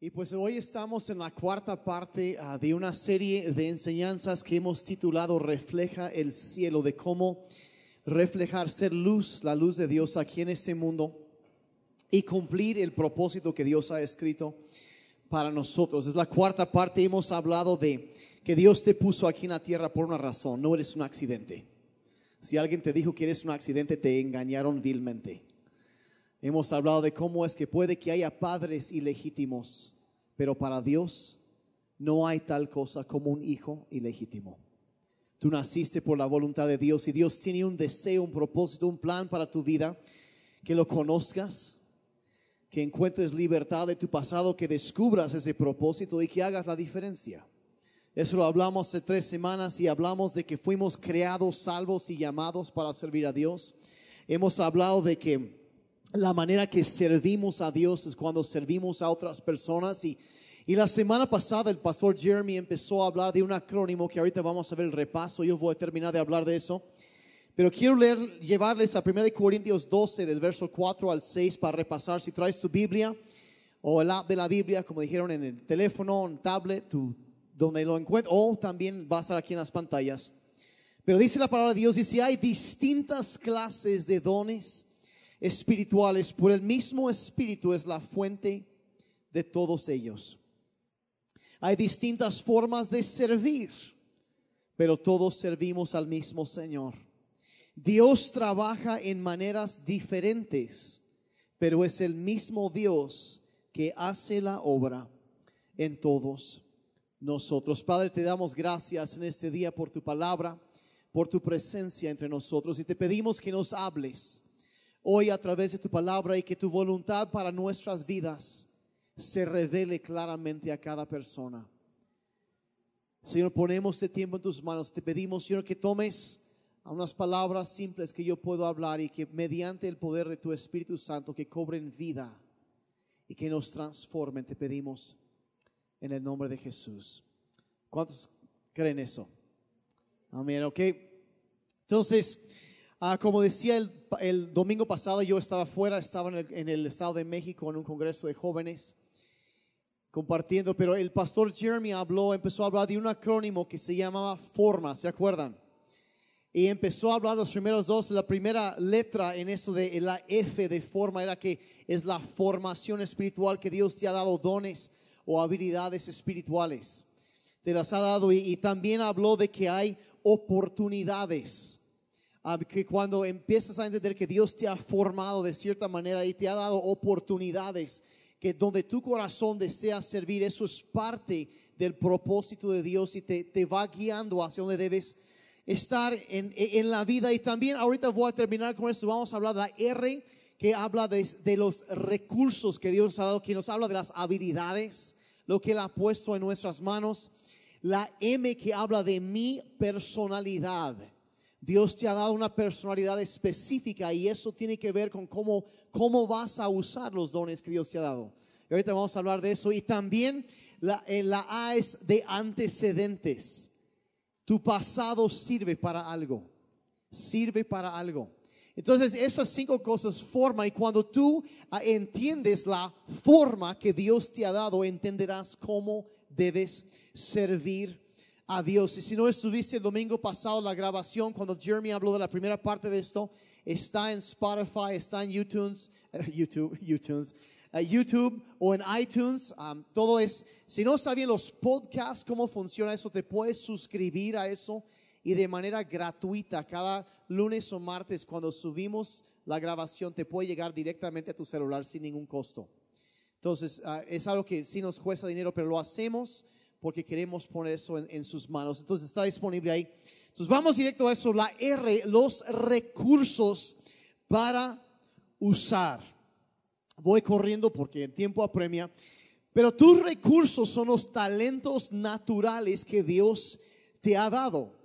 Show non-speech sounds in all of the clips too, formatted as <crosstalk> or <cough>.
Y pues hoy estamos en la cuarta parte ah, de una serie de enseñanzas que hemos titulado Refleja el cielo, de cómo reflejar, ser luz, la luz de Dios aquí en este mundo y cumplir el propósito que Dios ha escrito para nosotros. Es la cuarta parte, hemos hablado de que Dios te puso aquí en la tierra por una razón, no eres un accidente. Si alguien te dijo que eres un accidente, te engañaron vilmente. Hemos hablado de cómo es que puede que haya padres ilegítimos, pero para Dios no hay tal cosa como un hijo ilegítimo. Tú naciste por la voluntad de Dios y Dios tiene un deseo, un propósito, un plan para tu vida, que lo conozcas, que encuentres libertad de tu pasado, que descubras ese propósito y que hagas la diferencia. Eso lo hablamos hace tres semanas y hablamos de que fuimos creados, salvos y llamados para servir a Dios. Hemos hablado de que la manera que servimos a Dios es cuando servimos a otras personas. Y, y la semana pasada el pastor Jeremy empezó a hablar de un acrónimo que ahorita vamos a ver el repaso. Yo voy a terminar de hablar de eso. Pero quiero leer, llevarles a 1 Corintios 12, del verso 4 al 6, para repasar. Si traes tu Biblia o el app de la Biblia, como dijeron en el teléfono, en tablet, tu, donde lo encuentres, o también va a estar aquí en las pantallas. Pero dice la palabra de Dios, dice, hay distintas clases de dones espirituales, por el mismo Espíritu es la fuente de todos ellos. Hay distintas formas de servir, pero todos servimos al mismo Señor. Dios trabaja en maneras diferentes, pero es el mismo Dios que hace la obra en todos nosotros. Padre, te damos gracias en este día por tu palabra, por tu presencia entre nosotros y te pedimos que nos hables hoy a través de tu palabra y que tu voluntad para nuestras vidas se revele claramente a cada persona. Señor, ponemos este tiempo en tus manos. Te pedimos, Señor, que tomes a unas palabras simples que yo puedo hablar y que mediante el poder de tu Espíritu Santo que cobren vida y que nos transformen. Te pedimos en el nombre de Jesús. ¿Cuántos creen eso? Amén, ok. Entonces, Ah, como decía el, domingo pasado, yo estaba fuera, estaba en el, Estado de México en un congreso de jóvenes compartiendo, pero el pastor Jeremy habló, empezó a hablar de un acrónimo que se llamaba Forma, ¿se acuerdan? Y empezó a hablar los primeros dos, la primera letra en eso de la F de forma era que es la formación espiritual que Dios te ha dado dones o habilidades espirituales. Te las ha dado y también habló de que hay oportunidades que cuando empiezas a entender que Dios te ha formado de cierta manera y te ha dado oportunidades, que donde tu corazón desea servir, eso es parte del propósito de Dios y te, te va guiando hacia donde debes estar en, en, la vida. Y también ahorita voy a terminar con esto, vamos a hablar de la R que habla de, de los recursos que Dios nos ha dado, que nos habla de las habilidades, lo que Él ha puesto en nuestras manos. La M que habla de mi personalidad Dios te ha dado una personalidad específica y eso tiene que ver con cómo, cómo vas a usar los dones que Dios te ha dado. Y ahorita vamos a hablar de eso. Y también la, eh, A es de antecedentes. Tu pasado sirve para algo. Sirve para algo. Entonces esas cinco cosas forman y cuando tú ah, entiendes la forma que Dios te ha dado, entenderás cómo debes servir a Dios. Y si no estuviste el domingo pasado la grabación, cuando Jeremy habló de la primera parte de esto, está en Spotify, está en YouTube, <laughs> YouTube, YouTube, uh, YouTube o en iTunes. Todo es, si no sabían los podcasts, cómo funciona eso, te puedes suscribir a eso y de manera gratuita cada lunes o martes cuando subimos la grabación te puede llegar directamente a tu celular sin ningún costo. Entonces, uh, es algo que sí nos cuesta dinero, pero lo hacemos porque queremos poner eso en, sus manos. Entonces está disponible ahí. Entonces vamos directo a eso, la R, los recursos para usar. Voy corriendo porque el tiempo apremia, pero tus recursos son los talentos naturales que Dios te ha dado.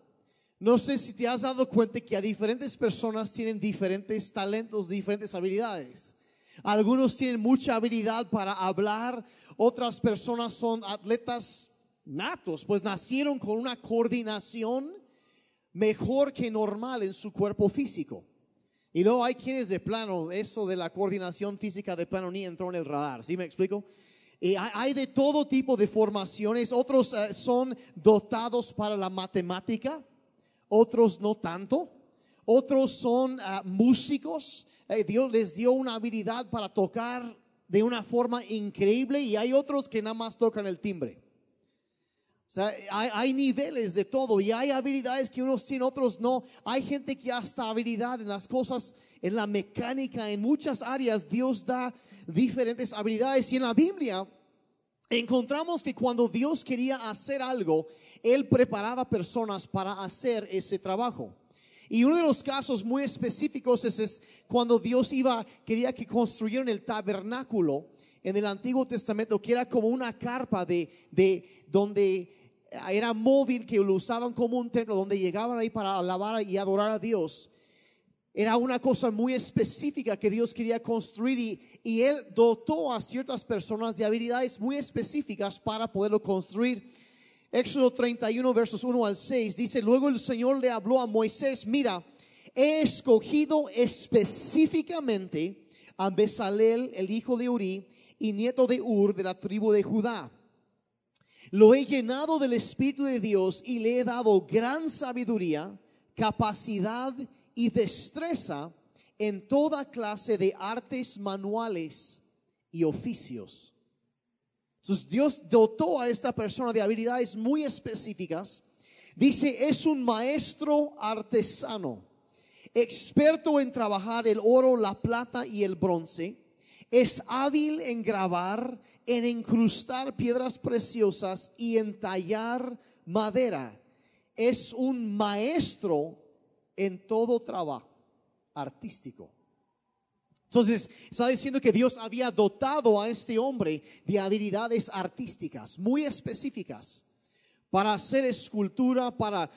No sé si te has dado cuenta que a diferentes personas tienen diferentes talentos, diferentes habilidades. Algunos tienen mucha habilidad para hablar, otras personas son atletas natos, pues nacieron con una coordinación mejor que normal en su cuerpo físico. Y luego hay quienes de plano, eso de la coordinación física de plano ni entró en el radar, ¿sí me explico? Y hay, de todo tipo de formaciones. Otros eh, son dotados para la matemática, otros no tanto. Otros son ah, músicos. Eh, Dios les dio una habilidad para tocar de una forma increíble y hay otros que nada más tocan el timbre. Sea, hay, hay niveles de todo y hay habilidades que unos tienen, otros no. Hay gente que hasta habilidad en las cosas, en la mecánica, en muchas áreas, Dios da diferentes habilidades. Y en la Biblia encontramos que cuando Dios quería hacer algo, Él preparaba personas para hacer ese trabajo. Y uno de los casos muy específicos es, es cuando Dios iba, quería que construyeran el tabernáculo en el Antiguo Testamento, que era como una carpa de, de donde era móvil, que lo usaban como un templo, donde llegaban ahí para alabar y adorar a Dios. Era una cosa muy específica que Dios quería construir y, y Él dotó a ciertas personas de habilidades muy específicas para poderlo construir. Éxodo 31, versos 1 al 6, dice, luego el Señor le habló a Moisés, mira, he escogido específicamente a Bezalel, el hijo de Uri, y nieto de Ur, de la tribu de Judá. Lo he llenado del Espíritu de Dios y le he dado gran sabiduría, capacidad y destreza en toda clase de artes manuales y oficios. Entonces Dios dotó a esta persona de habilidades muy específicas. Dice, es un maestro artesano, experto en trabajar el oro, la plata y el bronce. Es hábil en grabar, en incrustar piedras preciosas y en tallar madera. Es un maestro en todo trabajo artístico. Entonces, está diciendo que Dios había dotado a este hombre de habilidades artísticas muy específicas para hacer escultura, para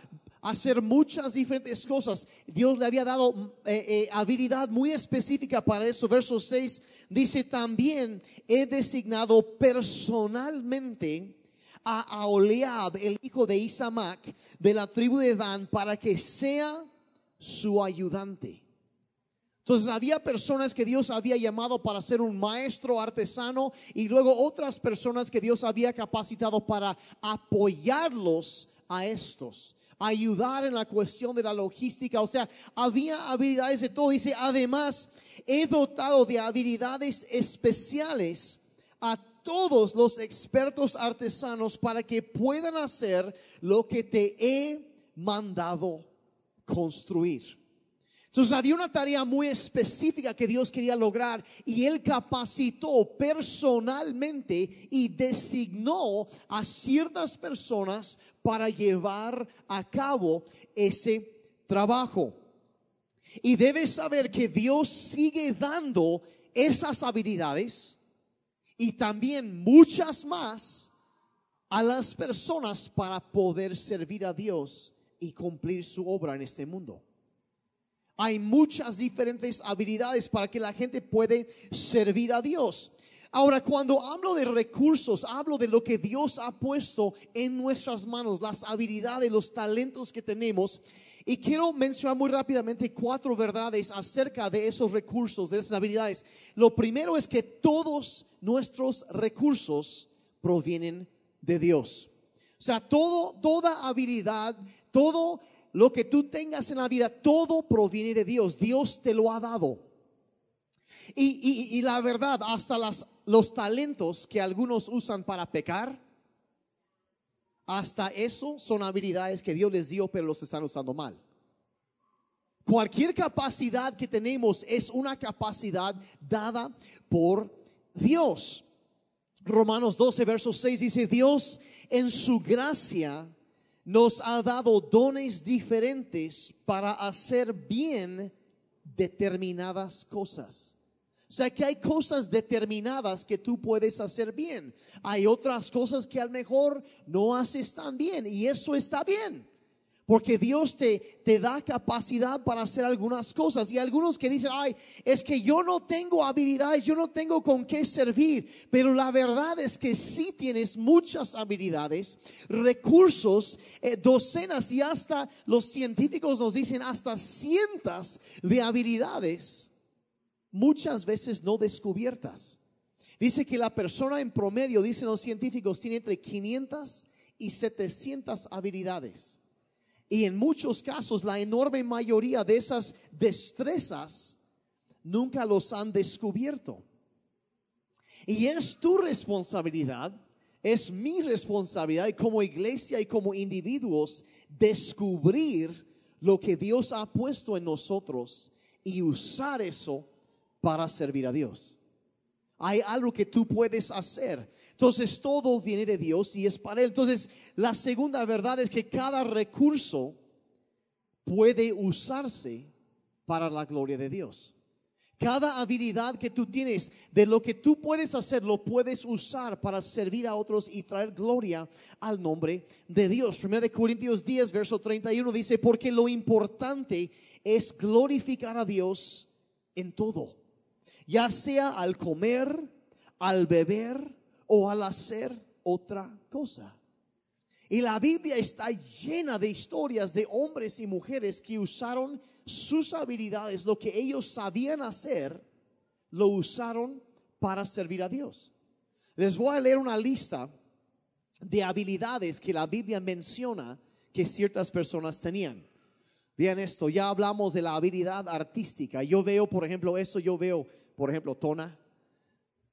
hacer muchas diferentes cosas. Dios le había dado eh, eh, habilidad muy específica para eso. Verso 6 dice, también he designado personalmente a Oleab, el hijo de Isamac, de la tribu de Dan, para que sea su ayudante. Entonces había personas que Dios había llamado para ser un maestro artesano y luego otras personas que Dios había capacitado para apoyarlos a estos, ayudar en la cuestión de la logística. O sea, había habilidades de todo. Dice, además, he dotado de habilidades especiales a todos los expertos artesanos para que puedan hacer lo que te he mandado construir. Entonces había una tarea muy específica que Dios quería lograr y Él capacitó personalmente y designó a ciertas personas para llevar a cabo ese trabajo. Y debes saber que Dios sigue dando esas habilidades y también muchas más a las personas para poder servir a Dios y cumplir su obra en este mundo. Hay muchas diferentes habilidades para que la gente puede servir a Dios. Ahora, cuando hablo de recursos, hablo de lo que Dios ha puesto en nuestras manos, las habilidades, los talentos que tenemos. Y quiero mencionar muy rápidamente cuatro verdades acerca de esos recursos, de esas habilidades. Lo primero es que todos nuestros recursos provienen de Dios. O sea, todo, toda habilidad, todo lo que tú tengas en la vida, todo proviene de Dios. Dios te lo ha dado. Y, la verdad, hasta las, los talentos que algunos usan para pecar, hasta eso son habilidades que Dios les dio, pero los están usando mal. Cualquier capacidad que tenemos es una capacidad dada por Dios. Romanos 12, verso 6 dice, Dios en su gracia nos ha dado dones diferentes para hacer bien determinadas cosas. O sea que hay cosas determinadas que tú puedes hacer bien. Hay otras cosas que a lo mejor no haces tan bien y eso está bien. Porque Dios te, te da capacidad para hacer algunas cosas. Y algunos que dicen, ay, es que yo no tengo habilidades, yo no tengo con qué servir. Pero la verdad es que sí tienes muchas habilidades, recursos, eh, docenas y hasta los científicos nos dicen hasta cientos de habilidades, muchas veces no descubiertas. Dice que la persona en promedio, dicen los científicos, tiene entre 500 y 700 habilidades. Y en muchos casos, la enorme mayoría de esas destrezas nunca los han descubierto. Y es tu responsabilidad, es mi responsabilidad como iglesia y como individuos descubrir lo que Dios ha puesto en nosotros y usar eso para servir a Dios. Hay algo que tú puedes hacer. Entonces todo viene de Dios y es para Él. Entonces la segunda verdad es que cada recurso puede usarse para la gloria de Dios. Cada habilidad que tú tienes, de lo que tú puedes hacer, lo puedes usar para servir a otros y traer gloria al nombre de Dios. 1 de Corintios 10, verso 31 dice, porque lo importante es glorificar a Dios en todo, ya sea al comer, al beber o al hacer otra cosa. Y la Biblia está llena de historias de hombres y mujeres que usaron sus habilidades, lo que ellos sabían hacer, lo usaron para servir a Dios. Les voy a leer una lista de habilidades que la Biblia menciona que ciertas personas tenían. Vean esto, ya hablamos de la habilidad artística. Yo veo, por ejemplo, eso, yo veo, por ejemplo, Tona,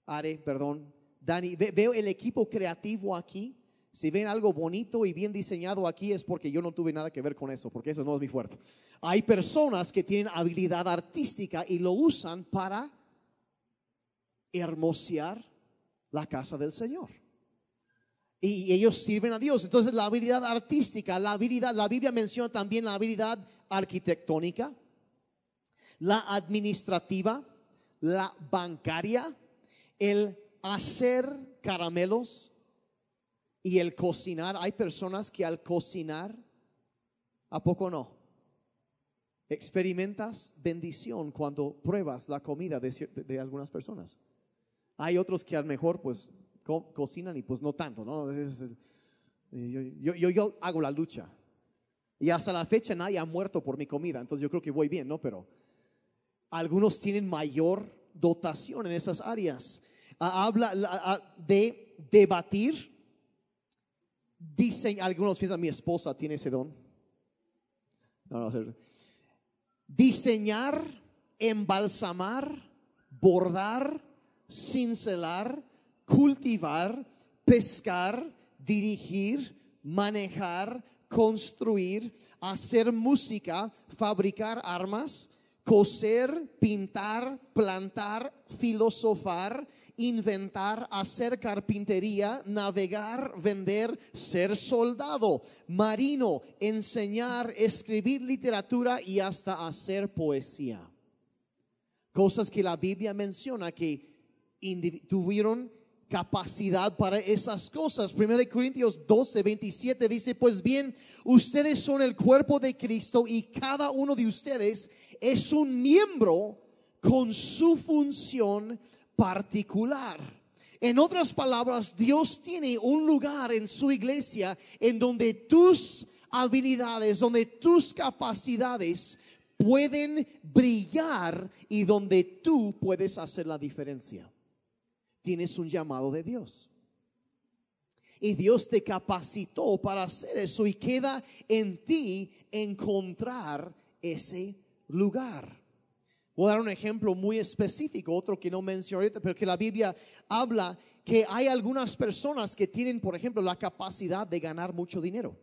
Are, perdón, Dani, veo el equipo creativo aquí. Si ven algo bonito y bien diseñado aquí es porque yo no tuve nada que ver con eso, porque eso no es mi fuerte. Hay personas que tienen habilidad artística y lo usan para hermosear la casa del Señor. Y ellos sirven a Dios. Entonces la habilidad artística, la habilidad, la Biblia menciona también la habilidad arquitectónica, la administrativa, la bancaria, el hacer caramelos y el cocinar. Hay personas que al cocinar, ¿a poco no? Experimentas bendición cuando pruebas la comida de, algunas personas. Hay otros que a lo mejor pues cocinan y pues no tanto, ¿no? yo, yo, yo hago la lucha. Y hasta la fecha nadie ha muerto por mi comida, entonces yo creo que voy bien, ¿no? Pero algunos tienen mayor dotación en esas áreas habla de debatir. Dicen, algunos piensan, mi esposa tiene ese don. diseñar, embalsamar, bordar, cincelar, cultivar, pescar, dirigir, manejar, construir, hacer música, fabricar armas, coser, pintar, plantar, filosofar, inventar, hacer carpintería, navegar, vender, ser soldado, marino, enseñar, escribir literatura y hasta hacer poesía. Cosas que la Biblia menciona que tuvieron capacidad para esas cosas. Primero de Corintios 12, 27 dice, pues bien, ustedes son el cuerpo de Cristo y cada uno de ustedes es un miembro con su función particular. En otras palabras, Dios tiene un lugar en su iglesia en donde tus habilidades, donde tus capacidades pueden brillar y donde tú puedes hacer la diferencia. Tienes un llamado de Dios. Y Dios te capacitó para hacer eso y queda en ti encontrar ese lugar. Voy a dar un ejemplo muy específico, otro que no mencioné ahorita, pero que la Biblia habla que hay algunas personas que tienen, por ejemplo, la capacidad de ganar mucho dinero.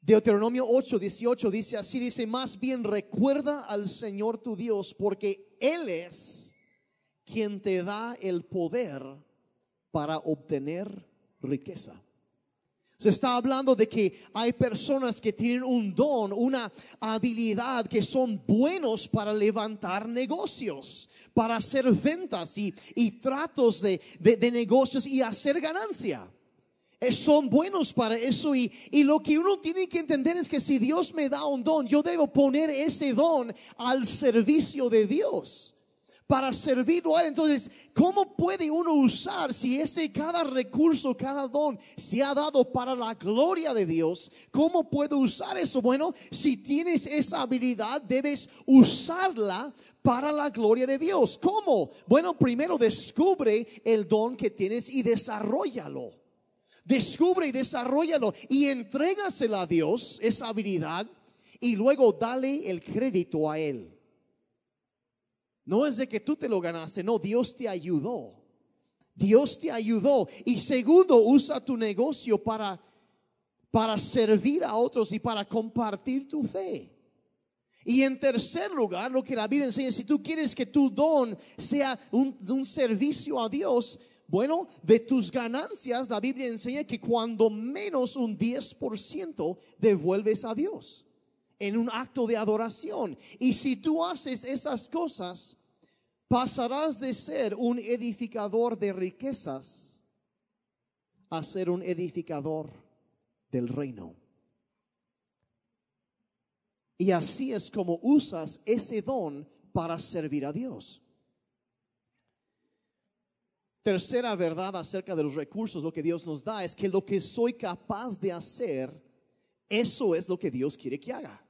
Deuteronomio 8, 18 dice así, dice, más bien recuerda al Señor tu Dios, porque Él es quien te da el poder para obtener riqueza. Se está hablando de que hay personas que tienen un don, una habilidad, que son buenos para levantar negocios, para hacer ventas y, tratos de, negocios y hacer ganancia. Eh, son buenos para eso y, y lo que uno tiene que entender es que si Dios me da un don, yo debo poner ese don al servicio de Dios para servirlo a Él. Entonces, ¿cómo puede uno usar si ese cada recurso, cada don se ha dado para la gloria de Dios? ¿Cómo puedo usar eso? Bueno, si tienes esa habilidad, debes usarla para la gloria de Dios. ¿Cómo? Bueno, primero descubre el don que tienes y desarrollalo. Descubre y desarrollalo y entrégasela a Dios, esa habilidad, y luego dale el crédito a Él. No es de que tú te lo ganaste, no, Dios te ayudó. Dios te ayudó. Y segundo, usa tu negocio para, para servir a otros y para compartir tu fe. Y en tercer lugar, lo que la Biblia enseña, si tú quieres que tu don sea un, un servicio a Dios, bueno, de tus ganancias, la Biblia enseña que cuando menos un 10% devuelves a Dios en un acto de adoración. Y si tú haces esas cosas, pasarás de ser un edificador de riquezas a ser un edificador del reino. Y así es como usas ese don para servir a Dios. Tercera verdad acerca de los recursos, lo que Dios nos da, es que lo que soy capaz de hacer, eso es lo que Dios quiere que haga.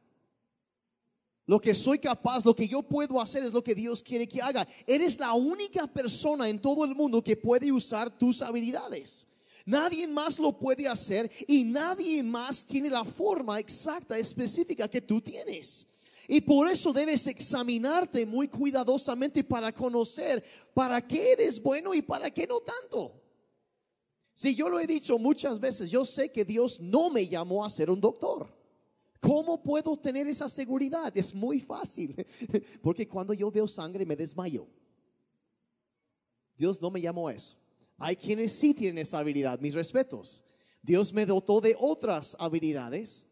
Lo que soy capaz, lo que yo puedo hacer es lo que Dios quiere que haga. Eres la única persona en todo el mundo que puede usar tus habilidades. Nadie más lo puede hacer y nadie más tiene la forma exacta, específica que tú tienes. Y por eso debes examinarte muy cuidadosamente para conocer para qué eres bueno y para qué no tanto. Si yo lo he dicho muchas veces, yo sé que Dios no me llamó a ser un doctor. ¿Cómo puedo tener esa seguridad? Es muy fácil, <laughs> porque cuando yo veo sangre me desmayo. Dios no me llamó a eso. Hay quienes sí tienen esa habilidad, mis respetos. Dios me dotó de otras habilidades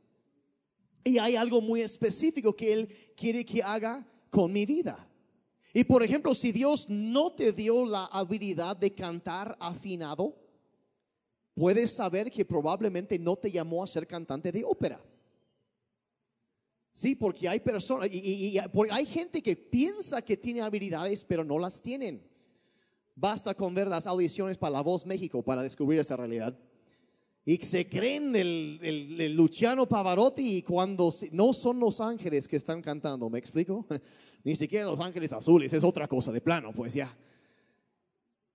y hay algo muy específico que Él quiere que haga con mi vida. Y por ejemplo, si Dios no te dio la habilidad de cantar afinado, puedes saber que probablemente no te llamó a ser cantante de ópera. Sí, porque hay personas, y, hay gente que piensa que tiene habilidades, pero no las tienen. Basta con ver las audiciones para La Voz México para descubrir esa realidad. Y se creen el, el, Luciano Pavarotti y cuando no son los ángeles que están cantando, ¿me explico? <laughs> Ni siquiera los ángeles azules, es otra cosa de plano, pues ya.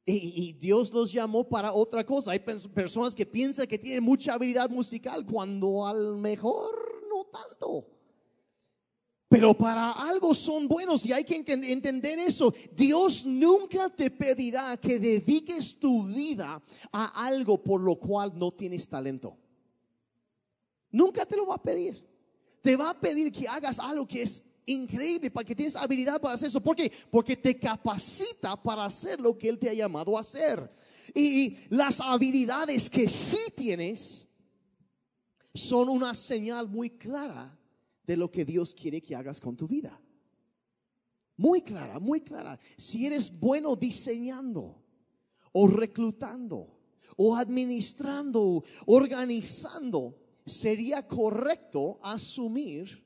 Y, y, Dios los llamó para otra cosa. Hay personas que piensan que tienen mucha habilidad musical cuando al mejor no tanto pero para algo son buenos y hay que entender eso. Dios nunca te pedirá que dediques tu vida a algo por lo cual no tienes talento. Nunca te lo va a pedir. Te va a pedir que hagas algo que es increíble, para que tienes habilidad para hacer eso. ¿Por qué? Porque te capacita para hacer lo que Él te ha llamado a hacer. Y las habilidades que sí tienes son una señal muy clara de lo que Dios quiere que hagas con tu vida. Muy clara, muy clara. Si eres bueno diseñando o reclutando o administrando, organizando, sería correcto asumir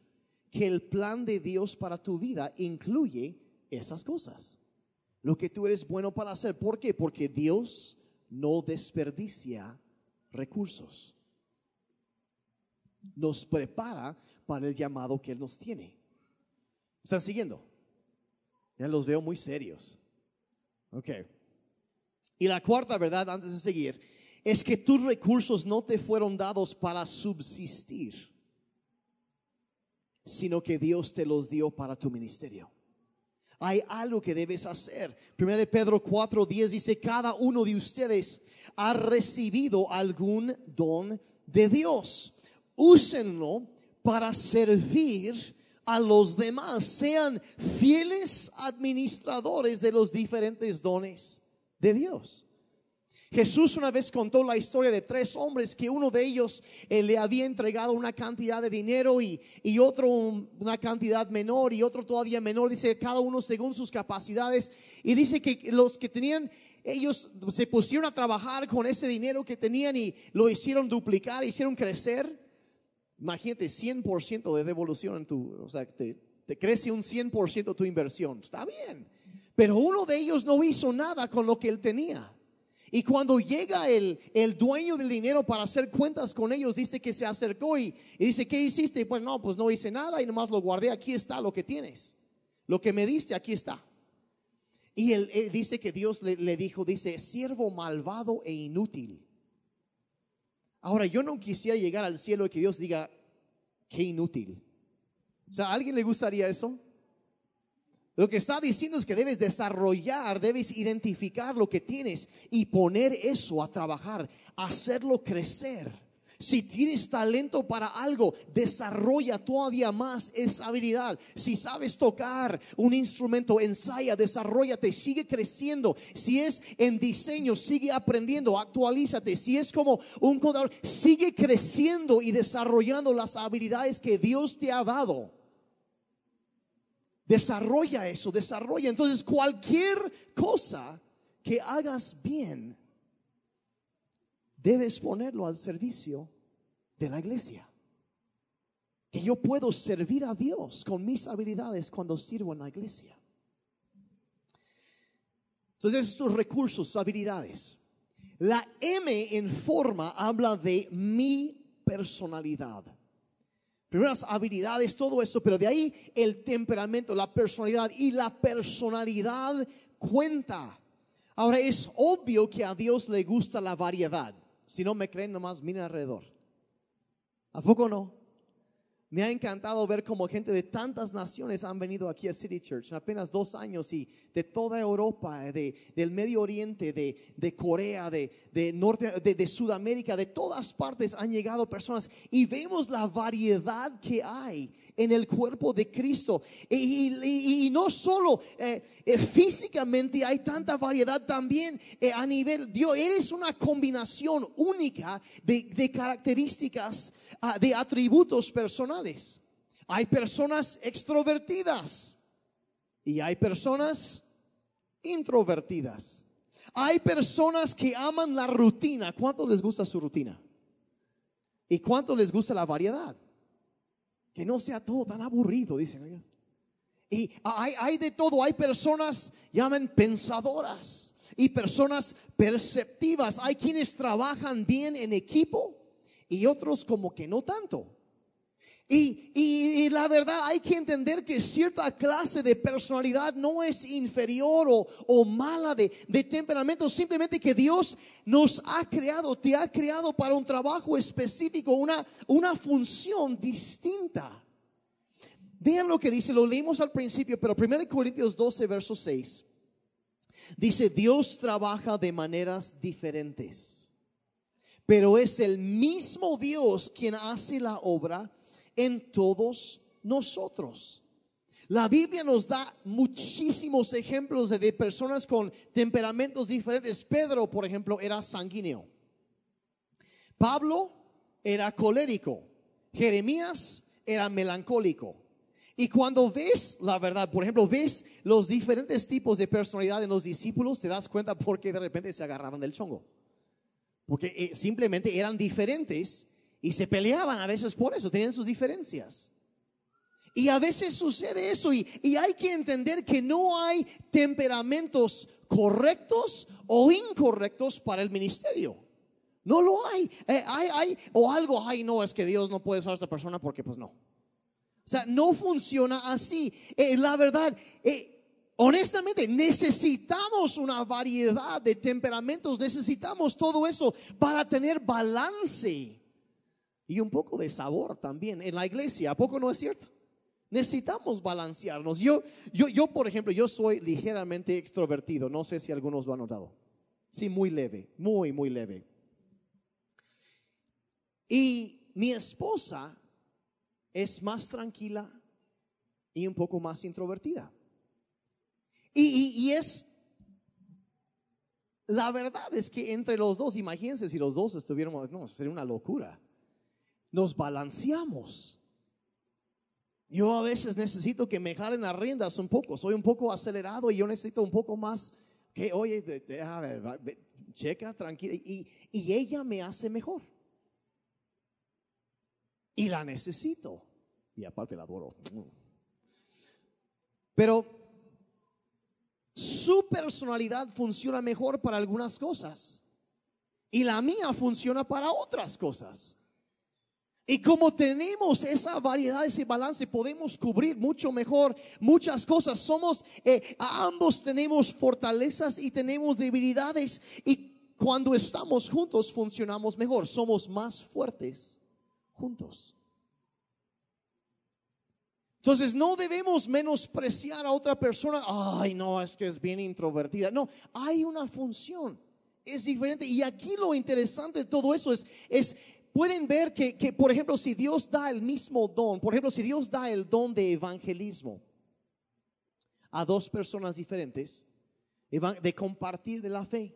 que el plan de Dios para tu vida incluye esas cosas. Lo que tú eres bueno para hacer. ¿Por qué? Porque Dios no desperdicia recursos. Nos prepara para el llamado que Él nos tiene. ¿Están siguiendo? Ya los veo muy serios. Ok. Y la cuarta verdad, antes de seguir, es que tus recursos no te fueron dados para subsistir, sino que Dios te los dio para tu ministerio. Hay algo que debes hacer. Primero de Pedro 4:10 dice, cada uno de ustedes ha recibido algún don de Dios. Úsenlo para servir a los demás. Sean fieles administradores de los diferentes dones de Dios. Jesús una vez contó la historia de tres hombres que uno de ellos le había entregado una cantidad de dinero y, y otro una cantidad menor y otro todavía menor, dice cada uno según sus capacidades y dice que los que tenían ellos se pusieron a trabajar con ese dinero que tenían y lo hicieron duplicar, hicieron crecer Imagínate 100% de devolución en tu, o sea, te, te crece un 100% tu inversión. Está bien. Pero uno de ellos no hizo nada con lo que él tenía. Y cuando llega el, el dueño del dinero para hacer cuentas con ellos, dice que se acercó y, dice, ¿qué hiciste? pues no, pues no hice nada y nomás lo guardé. Aquí está lo que tienes. Lo que me diste, aquí está. Y él, dice que Dios le, dijo, dice, siervo malvado e inútil. Ahora, yo no quisiera llegar al cielo y que Dios diga, qué inútil. O sea, ¿a alguien le gustaría eso? Lo que está diciendo es que debes desarrollar, debes identificar lo que tienes y poner eso a trabajar, hacerlo crecer. Si tienes talento para algo, desarrolla todavía más esa habilidad. Si sabes tocar un instrumento, ensaya, desarrollate, sigue creciendo. Si es en diseño, sigue aprendiendo, actualízate. Si es como un contador, sigue creciendo y desarrollando las habilidades que Dios te ha dado. Desarrolla eso, desarrolla. Entonces cualquier cosa que hagas bien, debes ponerlo al servicio de la iglesia. Que yo puedo servir a Dios con mis habilidades cuando sirvo en la iglesia. Entonces, estos recursos, habilidades. La M en forma habla de mi personalidad primeras habilidades, todo eso, pero de ahí el temperamento, la personalidad y la personalidad cuenta. Ahora es obvio que a Dios le gusta la variedad. Si no me creen, nomás miren alrededor. ¿A poco no? Me ha encantado ver cómo gente de tantas naciones han venido aquí a City Church en apenas dos años y de toda Europa, de, del Medio Oriente, de, de Corea, de, de Norte, de, Sudamérica, de todas partes han llegado personas y vemos la variedad que hay en el cuerpo de Cristo. Y, y, no solo eh, eh, físicamente hay tanta variedad también eh, a nivel, Dios, eres una combinación única de, de características, uh, de atributos personales. Hay personas extrovertidas y hay personas introvertidas. Hay personas que aman la rutina. ¿Cuánto les gusta su rutina? ¿Y cuánto les gusta la variedad? Que no sea todo tan aburrido, dicen ellos. Y hay, hay de todo. Hay personas, llaman pensadoras y personas perceptivas. Hay quienes trabajan bien en equipo y otros como que no tanto. Y, la verdad hay que entender que cierta clase de personalidad no es inferior o, mala de, de, temperamento, simplemente que Dios nos ha creado, te ha creado para un trabajo específico, una, una función distinta. Vean lo que dice, lo leímos al principio, pero 1 Corintios 12, verso 6. Dice, Dios trabaja de maneras diferentes, pero es el mismo Dios quien hace la obra en todos nosotros. La Biblia nos da muchísimos ejemplos de, personas con temperamentos diferentes. Pedro, por ejemplo, era sanguíneo. Pablo era colérico. Jeremías era melancólico. Y cuando ves la verdad, por ejemplo, ves los diferentes tipos de personalidad en los discípulos, te das cuenta por qué de repente se agarraban del chongo. Porque eh, simplemente eran diferentes y se peleaban a veces por eso, tenían sus diferencias. Y a veces sucede eso y, hay que entender que no hay temperamentos correctos o incorrectos para el ministerio. No lo hay. Eh, hay, hay. O algo, hay, no, es que Dios no puede usar a esta persona porque pues no. O sea, no funciona así. Eh, la verdad, eh, honestamente, necesitamos una variedad de temperamentos, necesitamos todo eso para tener balance y un poco de sabor también en la iglesia. ¿A poco no es cierto? Necesitamos balancearnos. Yo, yo, yo, por ejemplo, yo soy ligeramente extrovertido. No sé si algunos lo han notado. Sí, muy leve, muy, muy leve. Y mi esposa es más tranquila y un poco más introvertida. Y, y, es, la verdad es que entre los dos, imagínense si los dos estuviéramos, no, sería una locura nos balanceamos. Yo a veces necesito que me jalen las riendas un poco, soy un poco acelerado y yo necesito un poco más que, oye, a ver, checa, tranquila, y, y ella me hace mejor. Y la necesito. Y aparte la adoro. Pero Su personalidad funciona mejor para algunas cosas y la mía funciona para otras cosas. Y como tenemos esa variedad, ese balance, podemos cubrir mucho mejor muchas cosas. Somos, eh, ambos tenemos fortalezas y tenemos debilidades. Y cuando estamos juntos funcionamos mejor. Somos más fuertes juntos. Entonces no debemos menospreciar a otra persona. Ay, no, es que es bien introvertida. No, hay una función. Es diferente. Y aquí lo interesante de todo eso es, es pueden ver que, que, por ejemplo, si Dios da el mismo don, por ejemplo, si Dios da el don de evangelismo a dos personas diferentes, de compartir de la fe,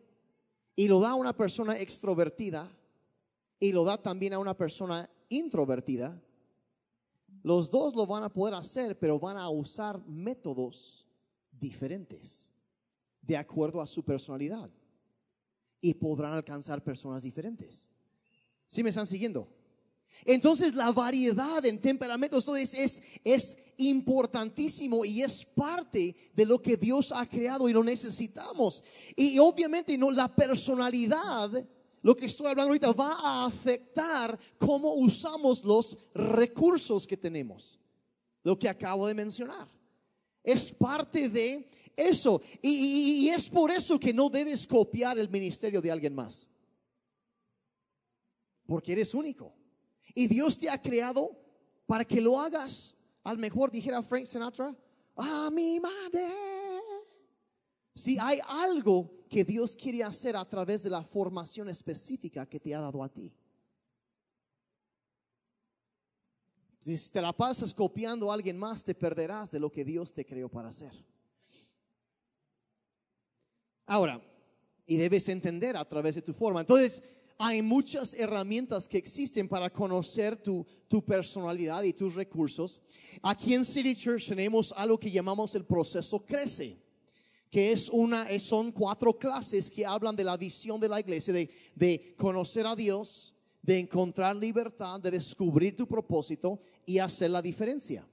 y lo da a una persona extrovertida, y lo da también a una persona introvertida, los dos lo van a poder hacer, pero van a usar métodos diferentes de acuerdo a su personalidad y podrán alcanzar personas diferentes. ¿Sí me están siguiendo? Entonces la variedad en temperamentos es, es, importantísimo y es parte de lo que Dios ha creado y lo necesitamos. Y obviamente no, la personalidad, lo que estoy hablando ahorita, va a afectar cómo usamos los recursos que tenemos. Lo que acabo de mencionar. Es parte de eso. Y es por eso que no debes copiar el ministerio de alguien más porque eres único. Y Dios te ha creado para que lo hagas. Al mejor dijera Frank Sinatra, a mi madre. Si hay algo que Dios quiere hacer a través de la formación específica que te ha dado a ti. Si te la pasas copiando a alguien más, te perderás de lo que Dios te creó para hacer. Ahora, y debes entender a través de tu forma. Entonces, hay muchas herramientas que existen para conocer tu, tu, personalidad y tus recursos. Aquí en City Church tenemos algo que llamamos el proceso Crece, que es una, son cuatro clases que hablan de la visión de la iglesia, de, de conocer a Dios, de encontrar libertad, de descubrir tu propósito y hacer la diferencia.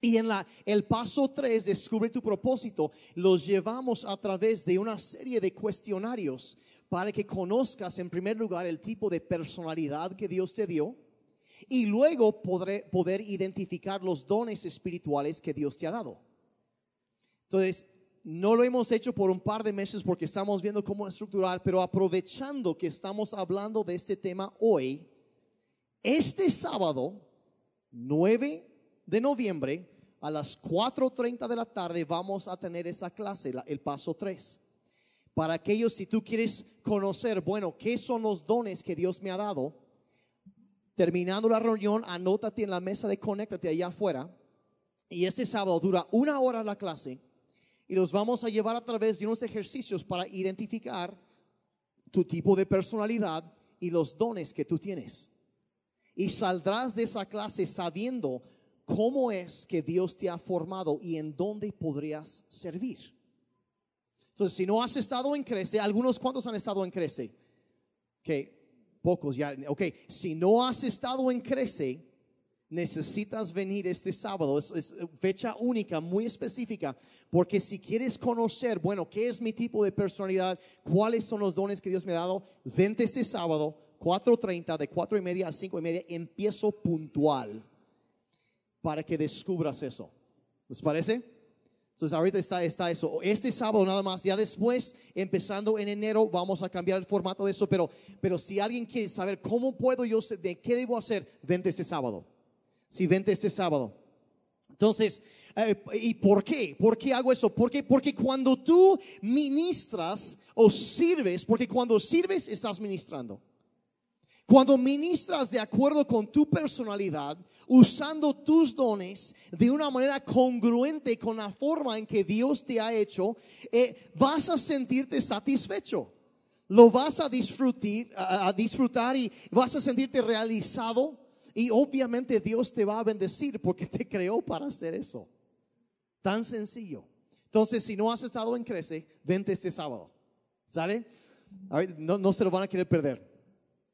Y en la, el paso 3, descubre tu propósito, los llevamos a través de una serie de cuestionarios para que conozcas en primer lugar el tipo de personalidad que Dios te dio y luego podré, poder identificar los dones espirituales que Dios te ha dado. Entonces, no lo hemos hecho por un par de meses porque estamos viendo cómo estructurar, pero aprovechando que estamos hablando de este tema hoy, este sábado 9 de noviembre a las 4.30 de la tarde vamos a tener esa clase, el paso 3 para aquellos, si tú quieres conocer, bueno, qué son los dones que Dios me ha dado, terminando la reunión, anótate en la mesa de conéctate allá afuera. Y este sábado dura una hora la clase y los vamos a llevar a través de unos ejercicios para identificar tu tipo de personalidad y los dones que tú tienes. Y saldrás de esa clase sabiendo cómo es que Dios te ha formado y en dónde podrías servir. Entonces, si no has estado en Crece, algunos cuantos han estado en Crece. Ok, pocos ya. Ok, si no has estado en Crece, necesitas venir este sábado. Es, fecha única, muy específica, porque si quieres conocer, bueno, qué es mi tipo de personalidad, cuáles son los dones que Dios me ha dado, vente este sábado, 4.30, de 4 y media a 5 y media, empiezo puntual para que descubras eso. ¿Les parece? Entonces ahorita está, eso. Este sábado nada más, ya después, empezando en enero, vamos a cambiar el formato de eso, pero, pero si alguien quiere saber cómo puedo yo, de qué debo hacer, vente este sábado. Si vente este sábado. Entonces, eh, ¿y por qué? ¿Por qué hago eso? Porque, porque cuando tú ministras o sirves, porque cuando sirves estás ministrando. Cuando ministras de acuerdo con tu personalidad, usando tus dones de una manera congruente con la forma en que Dios te ha hecho, eh, vas a sentirte satisfecho. Lo vas a disfrutar, a disfrutar y vas a sentirte realizado. Y obviamente Dios te va a bendecir porque te creó para hacer eso. Tan sencillo. Entonces, si no has estado en Crece, vente este sábado. ¿Sale? no, no se lo van a querer perder.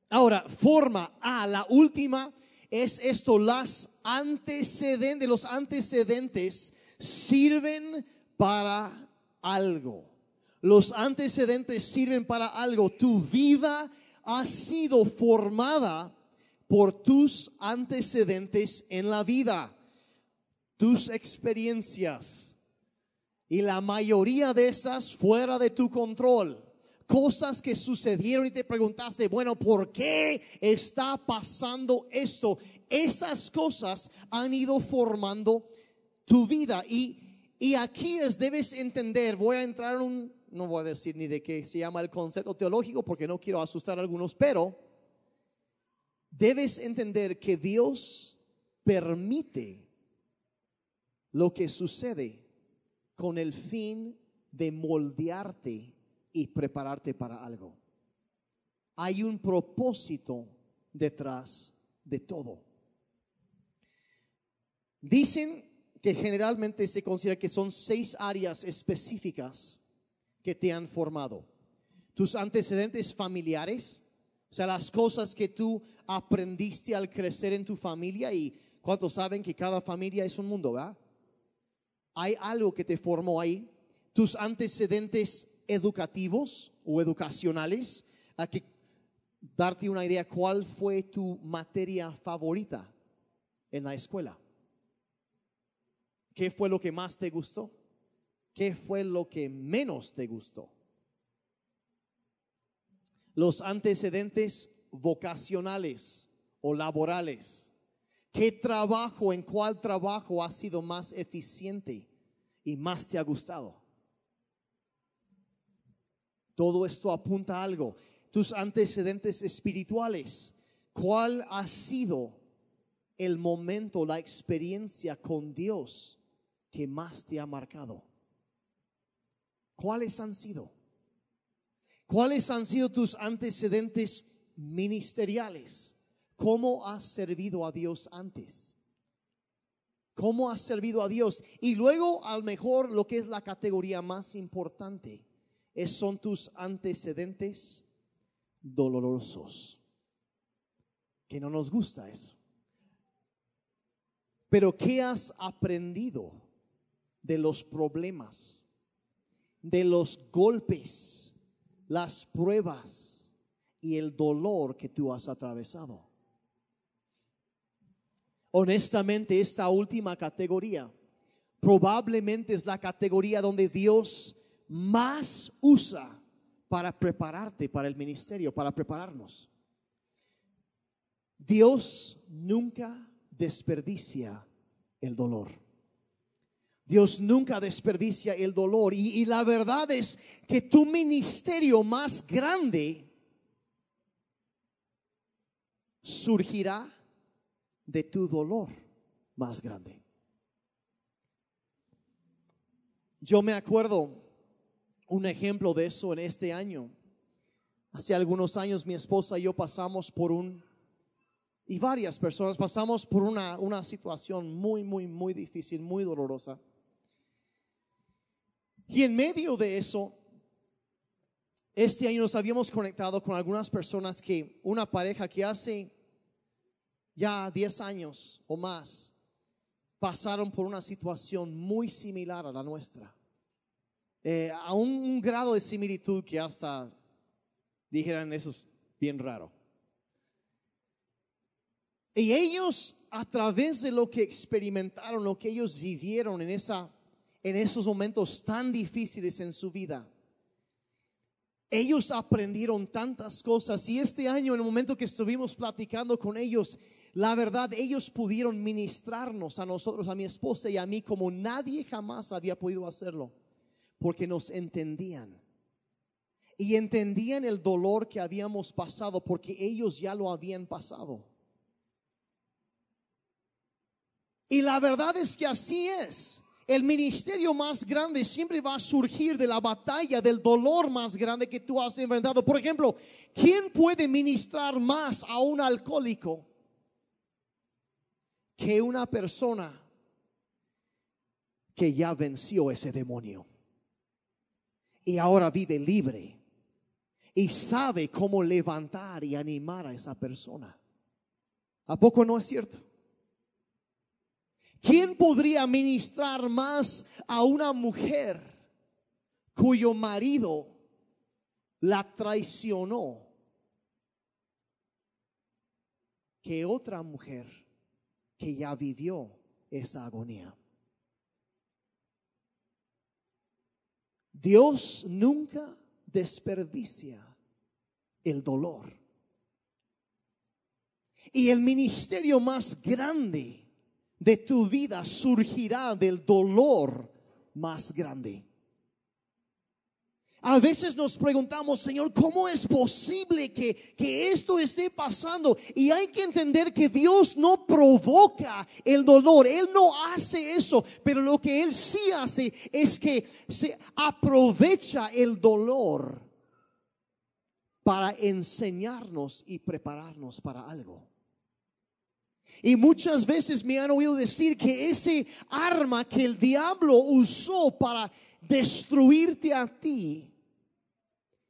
Ahora, forma A, la última es esto, las antecedentes, los antecedentes sirven para algo. Los antecedentes sirven para algo. Tu vida ha sido formada por tus antecedentes en la vida, tus experiencias. Y la mayoría de esas fuera de tu control. Cosas que sucedieron y te preguntaste, bueno, ¿por qué está pasando esto? Esas cosas han ido formando tu vida. Y, y aquí es, debes entender, voy a entrar en un, no voy a decir ni de qué se llama el concepto teológico porque no quiero asustar a algunos, pero debes entender que Dios permite lo que sucede con el fin de moldearte y prepararte para algo. Hay un propósito detrás de todo. Dicen que generalmente se considera que son seis áreas específicas que te han formado. Tus antecedentes familiares, o sea, las cosas que tú aprendiste al crecer en tu familia y cuántos saben que cada familia es un mundo, ¿verdad? Hay algo que te formó ahí. Tus antecedentes educativos o educacionales, a que darte una idea cuál fue tu materia favorita en la escuela. ¿Qué fue lo que más te gustó? ¿Qué fue lo que menos te gustó? Los antecedentes vocacionales o laborales. ¿Qué trabajo, en cuál trabajo ha sido más eficiente y más te ha gustado? Todo esto apunta a algo. Tus antecedentes espirituales. ¿Cuál ha sido el momento, la experiencia con Dios que más te ha marcado? ¿Cuáles han sido? ¿Cuáles han sido tus antecedentes ministeriales? ¿Cómo has servido a Dios antes? ¿Cómo has servido a Dios? Y luego, al mejor, lo que es la categoría más importante, son tus antecedentes dolorosos. Que no nos gusta eso. Pero ¿qué has aprendido de los problemas, de los golpes, las pruebas? y el dolor que tú has atravesado. Honestamente, esta última categoría probablemente es la categoría donde Dios más usa para prepararte para el ministerio, para prepararnos. Dios nunca desperdicia el dolor. Dios nunca desperdicia el dolor. Y, la verdad es que tu ministerio más grande surgirá de tu dolor más grande. Yo me acuerdo un ejemplo de eso en este año. Hace algunos años mi esposa y yo pasamos por un, y varias personas pasamos por una, una situación muy, muy, muy difícil, muy dolorosa. Y en medio de eso, este año nos habíamos conectado con algunas personas que, una pareja que hace ya 10 años o más pasaron por una situación muy similar a la nuestra. Eh, a un, grado de similitud que hasta dijeran eso es bien raro. Y ellos, a través de lo que experimentaron, lo que ellos vivieron en, esa, en esos momentos tan difíciles en su vida, ellos aprendieron tantas cosas. Y este año, en el momento que estuvimos platicando con ellos, la verdad, ellos pudieron ministrarnos a nosotros, a mi esposa y a mí, como nadie jamás había podido hacerlo, porque nos entendían. Y entendían el dolor que habíamos pasado, porque ellos ya lo habían pasado. Y la verdad es que así es. El ministerio más grande siempre va a surgir de la batalla, del dolor más grande que tú has enfrentado. Por ejemplo, ¿quién puede ministrar más a un alcohólico? que una persona que ya venció ese demonio y ahora vive libre y sabe cómo levantar y animar a esa persona. ¿A poco no es cierto? ¿Quién podría ministrar más a una mujer cuyo marido la traicionó que otra mujer que ya vivió esa agonía. Dios nunca desperdicia el dolor. Y el ministerio más grande de tu vida surgirá del dolor más grande. A veces nos preguntamos, Señor, ¿cómo es posible que, que, esto esté pasando? Y hay que entender que Dios no provoca el dolor, Él no hace eso, pero lo que Él sí hace es que se aprovecha el dolor para enseñarnos y prepararnos para algo. Y muchas veces me han oído decir que ese arma que el diablo usó para destruirte a ti,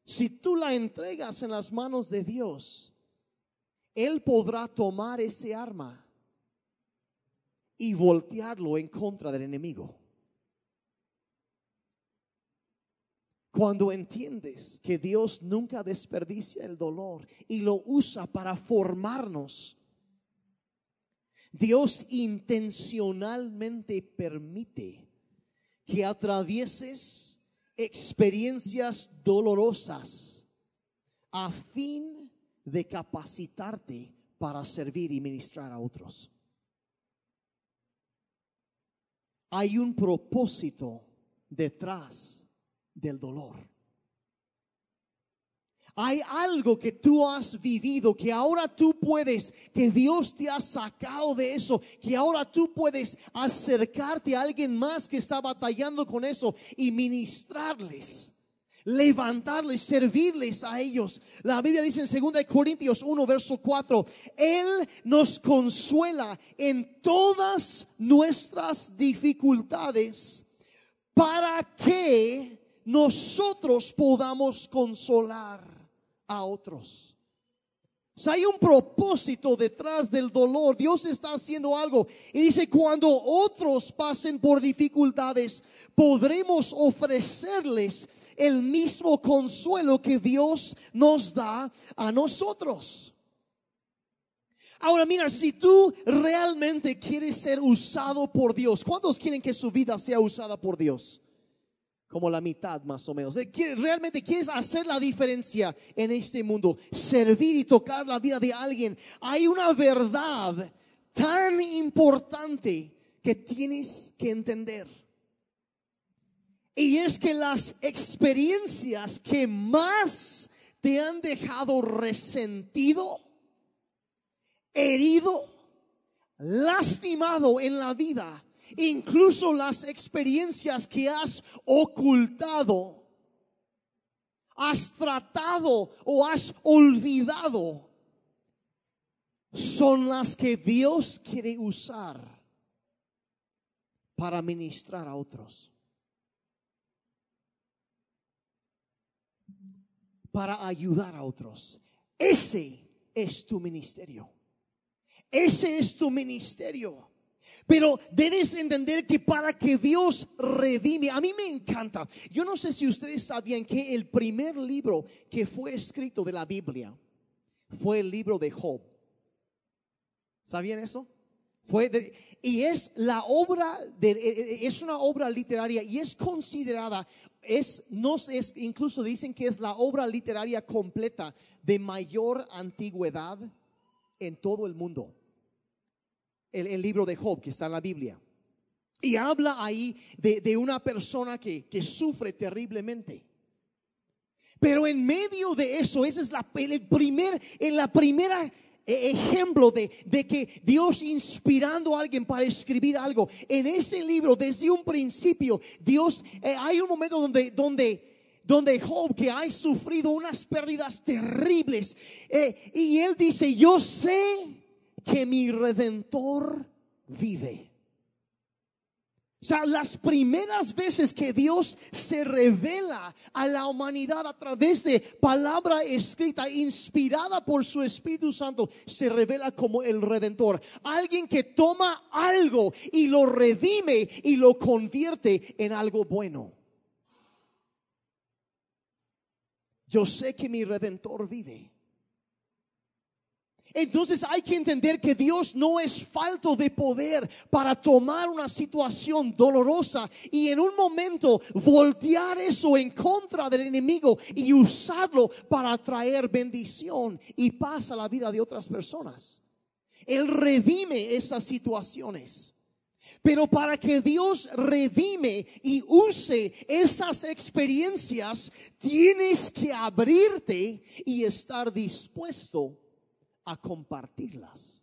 si tú la entregas en las manos de Dios, Él podrá tomar ese arma y voltearlo en contra del enemigo. Cuando entiendes que Dios nunca desperdicia el dolor y lo usa para formarnos, Dios intencionalmente permite que atravieses experiencias dolorosas a fin de capacitarte para servir y ministrar a otros. Hay un propósito detrás del dolor. Hay algo que tú has vivido, que ahora tú puedes, que Dios te ha sacado de eso, que ahora tú puedes acercarte a alguien más que está batallando con eso y ministrarles levantarles, servirles a ellos. La Biblia dice en 2 Corintios 1, verso 4, Él nos consuela en todas nuestras dificultades para que nosotros podamos consolar a otros. O hay un propósito detrás del dolor. Dios está haciendo algo. Y dice, cuando otros pasen por dificultades, podremos ofrecerles el mismo consuelo que Dios nos da a nosotros. Ahora mira, si tú realmente quieres ser usado por Dios, ¿cuántos quieren que su vida sea usada por Dios? Como la mitad más o menos. Realmente quieres hacer la diferencia en este mundo, servir y tocar la vida de alguien. Hay una verdad tan importante que tienes que entender. Y es que las experiencias que más te han dejado resentido, herido, lastimado en la vida, incluso las experiencias que has ocultado, has tratado o has olvidado, son las que Dios quiere usar para ministrar a otros. Para ayudar a otros. Ese es tu ministerio. Ese es tu ministerio. Pero debes entender que para que Dios redime, a mí me encanta. Yo no sé si ustedes sabían que el primer libro que fue escrito de la Biblia fue el libro de Job. ¿Sabían eso? Fue y es la obra de, e, e, es una obra literaria y es considerada es no es incluso dicen que es la obra literaria completa de mayor antigüedad en todo el mundo el, libro de Job que está en la Biblia. Y habla ahí de, una persona que, sufre terriblemente. Pero en medio de eso, ese es la, el primer, en la primera eh, ejemplo de, de, que Dios inspirando a alguien para escribir algo. En ese libro, desde un principio, Dios, eh, hay un momento donde, donde, donde Job, que ha sufrido unas pérdidas terribles, eh, y él dice, yo sé que mi redentor vive. O sea, las primeras veces que Dios se revela a la humanidad a través de palabra escrita, inspirada por su Espíritu Santo, se revela como el redentor. Alguien que toma algo y lo redime y lo convierte en algo bueno. Yo sé que mi redentor vive. Entonces hay que entender que Dios no es falto de poder para tomar una situación dolorosa y en un momento voltear eso en contra del enemigo y usarlo para traer bendición y paz a la vida de otras personas. Él redime esas situaciones. Pero para que Dios redime y use esas experiencias, tienes que abrirte y estar dispuesto a compartirlas.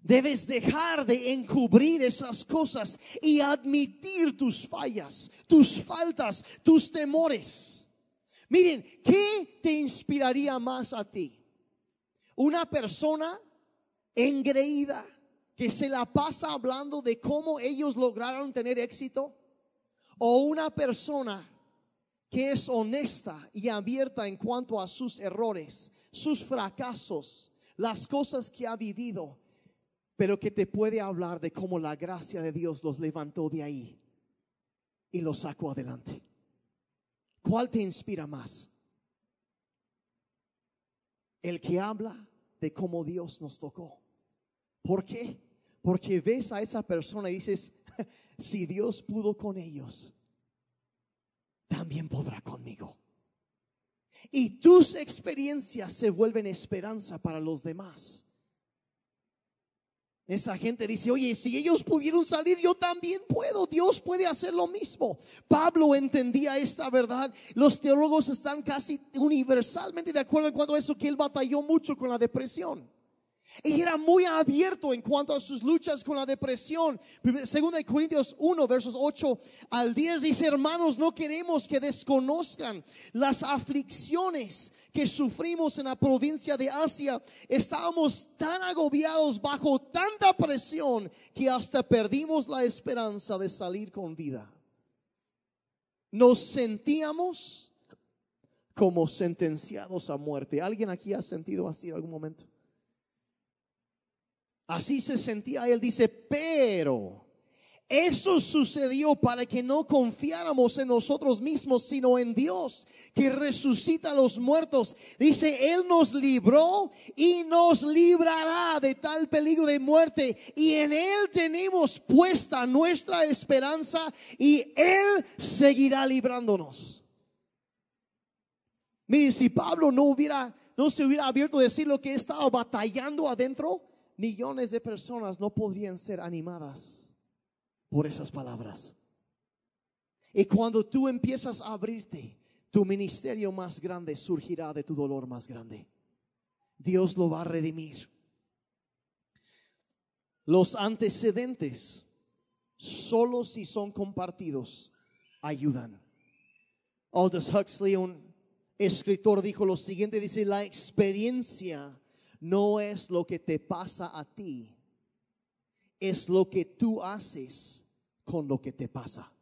Debes dejar de encubrir esas cosas y admitir tus fallas, tus faltas, tus temores. Miren, ¿qué te inspiraría más a ti? Una persona engreída que se la pasa hablando de cómo ellos lograron tener éxito o una persona que es honesta y abierta en cuanto a sus errores, sus fracasos, las cosas que ha vivido, pero que te puede hablar de cómo la gracia de Dios los levantó de ahí y los sacó adelante. ¿Cuál te inspira más? El que habla de cómo Dios nos tocó. ¿Por qué? Porque ves a esa persona y dices, <laughs> si Dios pudo con ellos, también podrá conmigo. Y tus experiencias se vuelven esperanza para los demás. Esa gente dice, oye, si ellos pudieron salir, yo también puedo. Dios puede hacer lo mismo. Pablo entendía esta verdad. Los teólogos están casi universalmente de acuerdo en cuanto a eso, que él batalló mucho con la depresión. Y era muy abierto en cuanto a sus luchas con la depresión. Segunda de Corintios 1, versos 8 al 10 dice, hermanos, no queremos que desconozcan las aflicciones que sufrimos en la provincia de Asia. Estábamos tan agobiados bajo tanta presión que hasta perdimos la esperanza de salir con vida. Nos sentíamos como sentenciados a muerte. ¿Alguien aquí ha sentido así en algún momento? Así se sentía él, dice, pero eso sucedió para que no confiáramos en nosotros mismos, sino en Dios, que resucita a los muertos. Dice, Él nos libró y nos librará de tal peligro de muerte. Y en Él tenemos puesta nuestra esperanza y Él seguirá librándonos. Miren, si Pablo no hubiera, no se hubiera abierto a decir lo que estaba batallando adentro, millones de personas no podrían ser animadas por esas palabras. Y cuando tú empiezas a abrirte, tu ministerio más grande surgirá de tu dolor más grande. Dios lo va a redimir. Los antecedentes, solo si son compartidos, ayudan. Aldous Huxley, un escritor, dijo lo siguiente, dice, la experiencia no es lo que te pasa a ti, es lo que tú haces con lo que te pasa.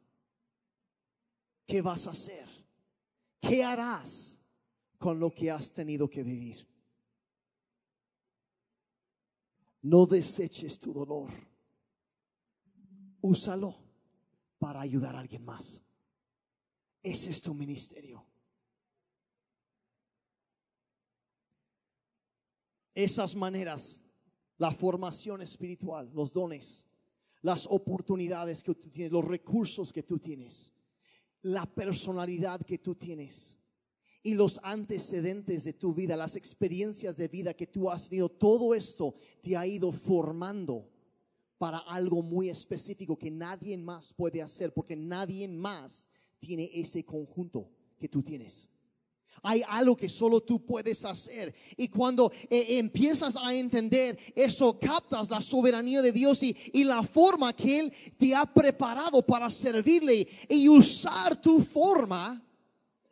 ¿Qué vas a hacer? ¿Qué harás con lo que has tenido que vivir? No deseches tu dolor. Úsalo para ayudar a alguien más. Ese es tu ministerio. Esas maneras, la formación espiritual, los dones, las oportunidades que tú tienes, los recursos que tú tienes, la personalidad que tú tienes y los antecedentes de tu vida, las experiencias de vida que tú has tenido, todo esto te ha ido formando para algo muy específico que nadie más puede hacer, porque nadie más tiene ese conjunto que tú tienes. Hay algo que solo tú puedes hacer. Y cuando eh, empiezas a entender eso, captas la soberanía de Dios y, y, la forma que Él te ha preparado para servirle y usar tu forma.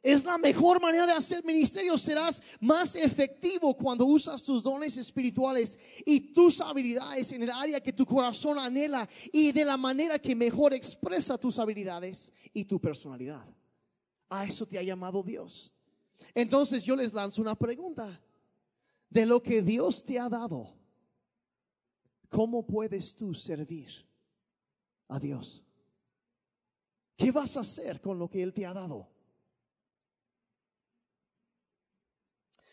Es la mejor manera de hacer ministerio. Serás más efectivo cuando usas tus dones espirituales y tus habilidades en el área que tu corazón anhela y de la manera que mejor expresa tus habilidades y tu personalidad. A eso te ha llamado Dios. Entonces yo les lanzo una pregunta. De lo que Dios te ha dado, ¿cómo puedes tú servir a Dios? ¿Qué vas a hacer con lo que Él te ha dado?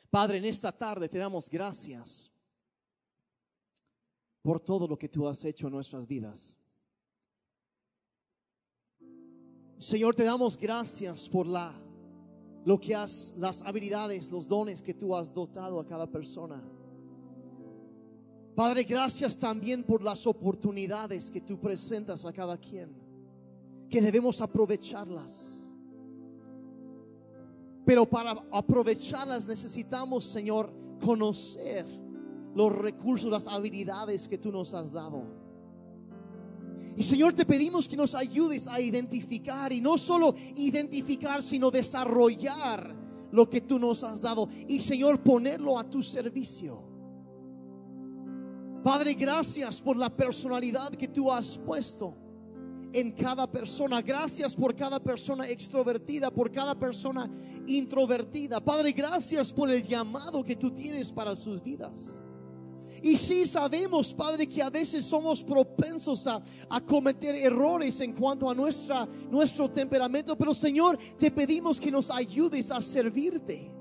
Padre, en esta tarde te damos gracias por todo lo que tú has hecho en nuestras vidas. Señor, te damos gracias por la lo que has las habilidades, los dones que tú has dotado a cada persona. Padre, gracias también por las oportunidades que tú presentas a cada quien, que debemos aprovecharlas. Pero para aprovecharlas necesitamos, Señor, conocer los recursos, las habilidades que tú nos has dado. Y Señor, te pedimos que nos ayudes a identificar y no solo identificar, sino desarrollar lo que tú nos has dado. Y Señor, ponerlo a tu servicio. Padre, gracias por la personalidad que tú has puesto en cada persona. Gracias por cada persona extrovertida, por cada persona introvertida. Padre, gracias por el llamado que tú tienes para sus vidas. Y sí sabemos, Padre, que a veces somos propensos a, a, cometer errores en cuanto a nuestra, nuestro temperamento, pero Señor, te pedimos que nos ayudes a servirte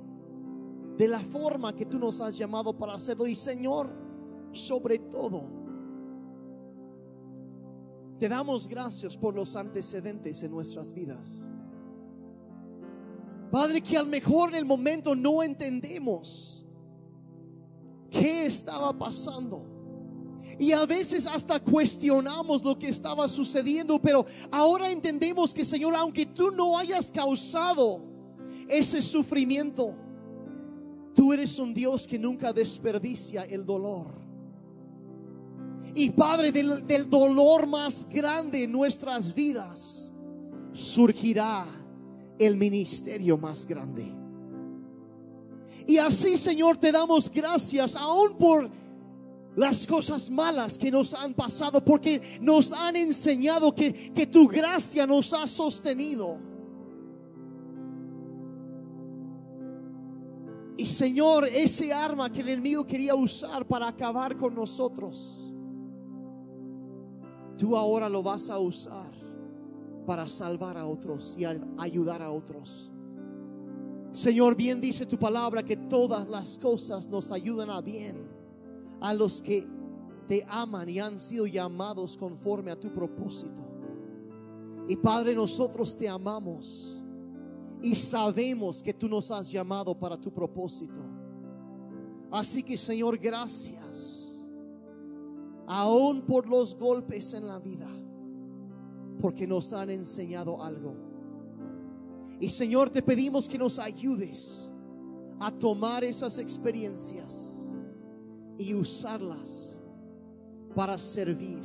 de la forma que tú nos has llamado para hacerlo. Y Señor, sobre todo, te damos gracias por los antecedentes en nuestras vidas. Padre, que al mejor en el momento no entendemos qué estaba pasando. Y a veces hasta cuestionamos lo que estaba sucediendo, pero ahora entendemos que Señor, aunque tú no hayas causado ese sufrimiento, tú eres un Dios que nunca desperdicia el dolor. Y Padre, del, del dolor más grande en nuestras vidas, surgirá el ministerio más grande. Y así, Señor, te damos gracias aún por las cosas malas que nos han pasado, porque nos han enseñado que, que tu gracia nos ha sostenido. Y Señor, ese arma que el enemigo quería usar para acabar con nosotros tú ahora lo vas a usar para salvar a otros y ayudar a otros. Señor, bien dice tu palabra que todas las cosas nos ayudan a bien a los que te aman y han sido llamados conforme a tu propósito. Y Padre, nosotros te amamos y sabemos que tú nos has llamado para tu propósito. Así que Señor, gracias aún por los golpes en la vida, porque nos han enseñado algo. Y Señor, te pedimos que nos ayudes a tomar esas experiencias y usarlas para servir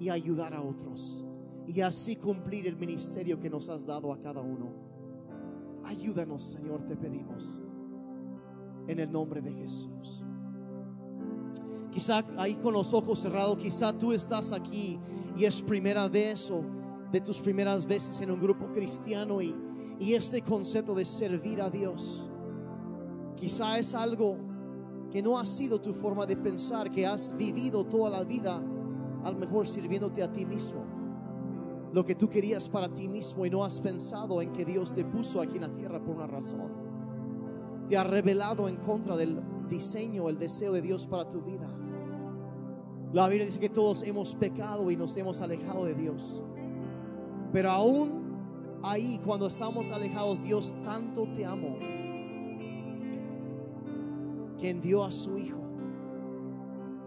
y ayudar a otros. Y así cumplir el ministerio que nos has dado a cada uno. Ayúdanos, Señor, te pedimos. En el nombre de Jesús. Quizá ahí con los ojos cerrados, quizá tú estás aquí y es primera vez o de tus primeras veces en un grupo cristiano y, y este concepto de servir a Dios, quizá es algo que no ha sido tu forma de pensar, que has vivido toda la vida, a lo mejor sirviéndote a ti mismo, lo que tú querías para ti mismo y no has pensado en que Dios te puso aquí en la tierra por una razón. Te ha revelado en contra del diseño, el deseo de Dios para tu vida. La Biblia dice que todos hemos pecado y nos hemos alejado de Dios. Pero aún ahí, cuando estamos alejados, Dios tanto te amó que envió a su Hijo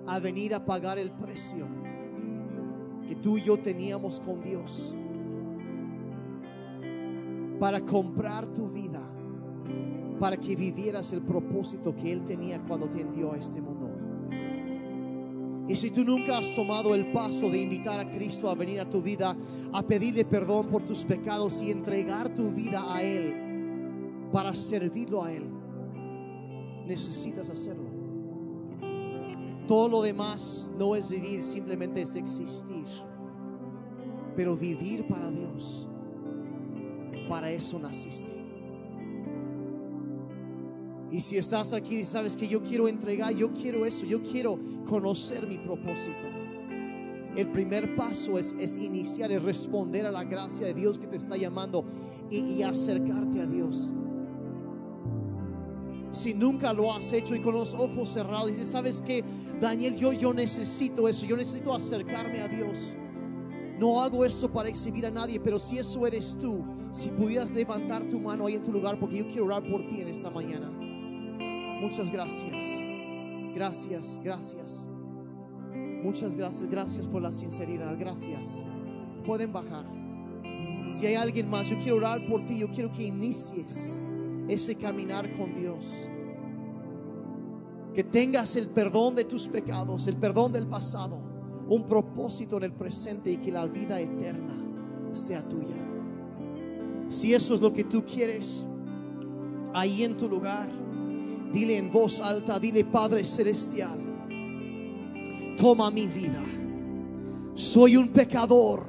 a venir a pagar el precio que tú y yo teníamos con Dios para comprar tu vida, para que vivieras el propósito que Él tenía cuando te envió a este mundo. Y si tú nunca has tomado el paso de invitar a Cristo a venir a tu vida, a pedirle perdón por tus pecados y entregar tu vida a Él para servirlo a Él, necesitas hacerlo. Todo lo demás no es vivir, simplemente es existir. Pero vivir para Dios, para eso naciste. Y si estás aquí y sabes que yo quiero entregar, yo quiero eso, yo quiero conocer mi propósito. el primer paso es, es iniciar, es responder a la gracia de Dios que te está llamando y, acercarte a Dios. Si nunca lo has hecho y con los ojos cerrados, dices, ¿sabes qué? Daniel, yo, yo necesito eso, yo necesito acercarme a Dios. No hago esto para exhibir a nadie, pero si eso eres tú, si pudieras levantar tu mano ahí en tu lugar, porque yo quiero orar por ti en esta mañana. Muchas gracias. Gracias, gracias. Muchas gracias, gracias por la sinceridad, gracias. Pueden bajar. Si hay alguien más, yo quiero orar por ti, yo quiero que inicies ese caminar con Dios. Que tengas el perdón de tus pecados, el perdón del pasado, un propósito en el presente y que la vida eterna sea tuya. Si eso es lo que tú quieres, ahí en tu lugar, dile en voz alta, dile Padre Celestial, toma mi vida. Soy un pecador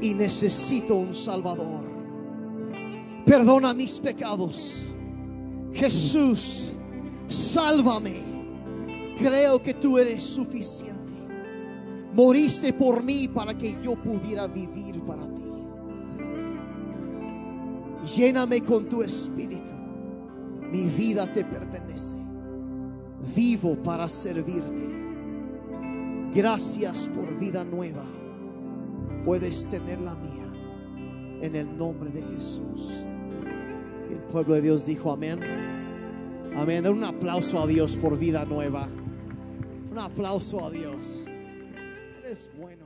y necesito un Salvador. Perdona mis pecados. Jesús, sálvame. Creo que tú eres suficiente. Moriste por mí para que yo pudiera vivir para ti. Lléname con tu espíritu. Mi vida te pertenece. Vivo para servirte. Gracias por vida nueva. Puedes tener la mía. En el nombre de Jesús. El pueblo de Dios dijo amén. Amén. Un aplauso a Dios por vida nueva. Un aplauso a Dios. Él es bueno.